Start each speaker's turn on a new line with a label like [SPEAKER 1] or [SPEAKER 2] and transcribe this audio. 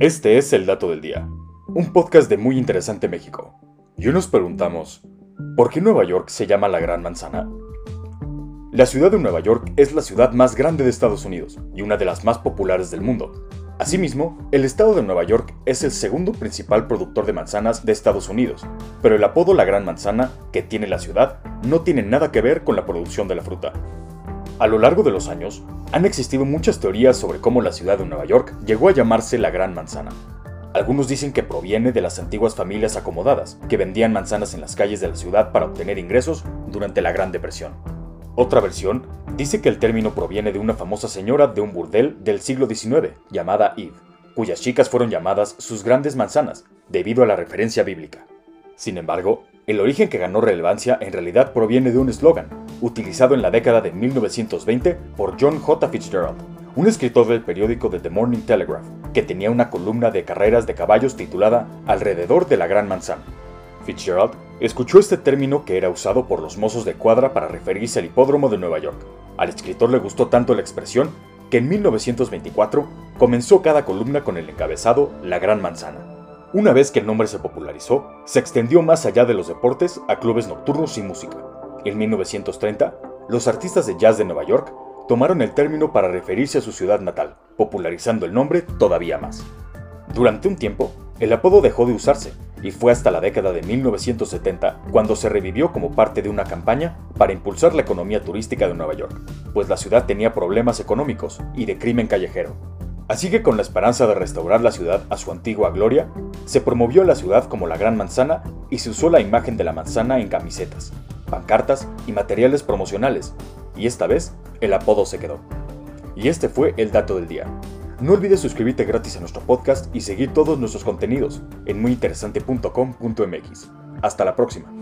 [SPEAKER 1] Este es El Dato del Día, un podcast de Muy Interesante México. Y hoy nos preguntamos, ¿por qué Nueva York se llama la Gran Manzana? La ciudad de Nueva York es la ciudad más grande de Estados Unidos y una de las más populares del mundo. Asimismo, el estado de Nueva York es el segundo principal productor de manzanas de Estados Unidos, pero el apodo La Gran Manzana que tiene la ciudad no tiene nada que ver con la producción de la fruta. A lo largo de los años, han existido muchas teorías sobre cómo la ciudad de Nueva York llegó a llamarse la Gran Manzana. Algunos dicen que proviene de las antiguas familias acomodadas, que vendían manzanas en las calles de la ciudad para obtener ingresos durante la Gran Depresión. Otra versión dice que el término proviene de una famosa señora de un burdel del siglo XIX, llamada Eve, cuyas chicas fueron llamadas sus grandes manzanas, debido a la referencia bíblica. Sin embargo, el origen que ganó relevancia en realidad proviene de un eslogan, utilizado en la década de 1920 por John J. Fitzgerald, un escritor del periódico The Morning Telegraph, que tenía una columna de carreras de caballos titulada Alrededor de la Gran Manzana. Fitzgerald escuchó este término que era usado por los mozos de cuadra para referirse al hipódromo de Nueva York. Al escritor le gustó tanto la expresión que en 1924 comenzó cada columna con el encabezado La Gran Manzana. Una vez que el nombre se popularizó, se extendió más allá de los deportes a clubes nocturnos y música. En 1930, los artistas de jazz de Nueva York tomaron el término para referirse a su ciudad natal, popularizando el nombre todavía más. Durante un tiempo, el apodo dejó de usarse, y fue hasta la década de 1970 cuando se revivió como parte de una campaña para impulsar la economía turística de Nueva York, pues la ciudad tenía problemas económicos y de crimen callejero. Así que con la esperanza de restaurar la ciudad a su antigua gloria, se promovió la ciudad como la Gran Manzana y se usó la imagen de la manzana en camisetas, pancartas y materiales promocionales, y esta vez el apodo se quedó. Y este fue el dato del día. No olvides suscribirte gratis a nuestro podcast y seguir todos nuestros contenidos en muyinteresante.com.mx. Hasta la próxima.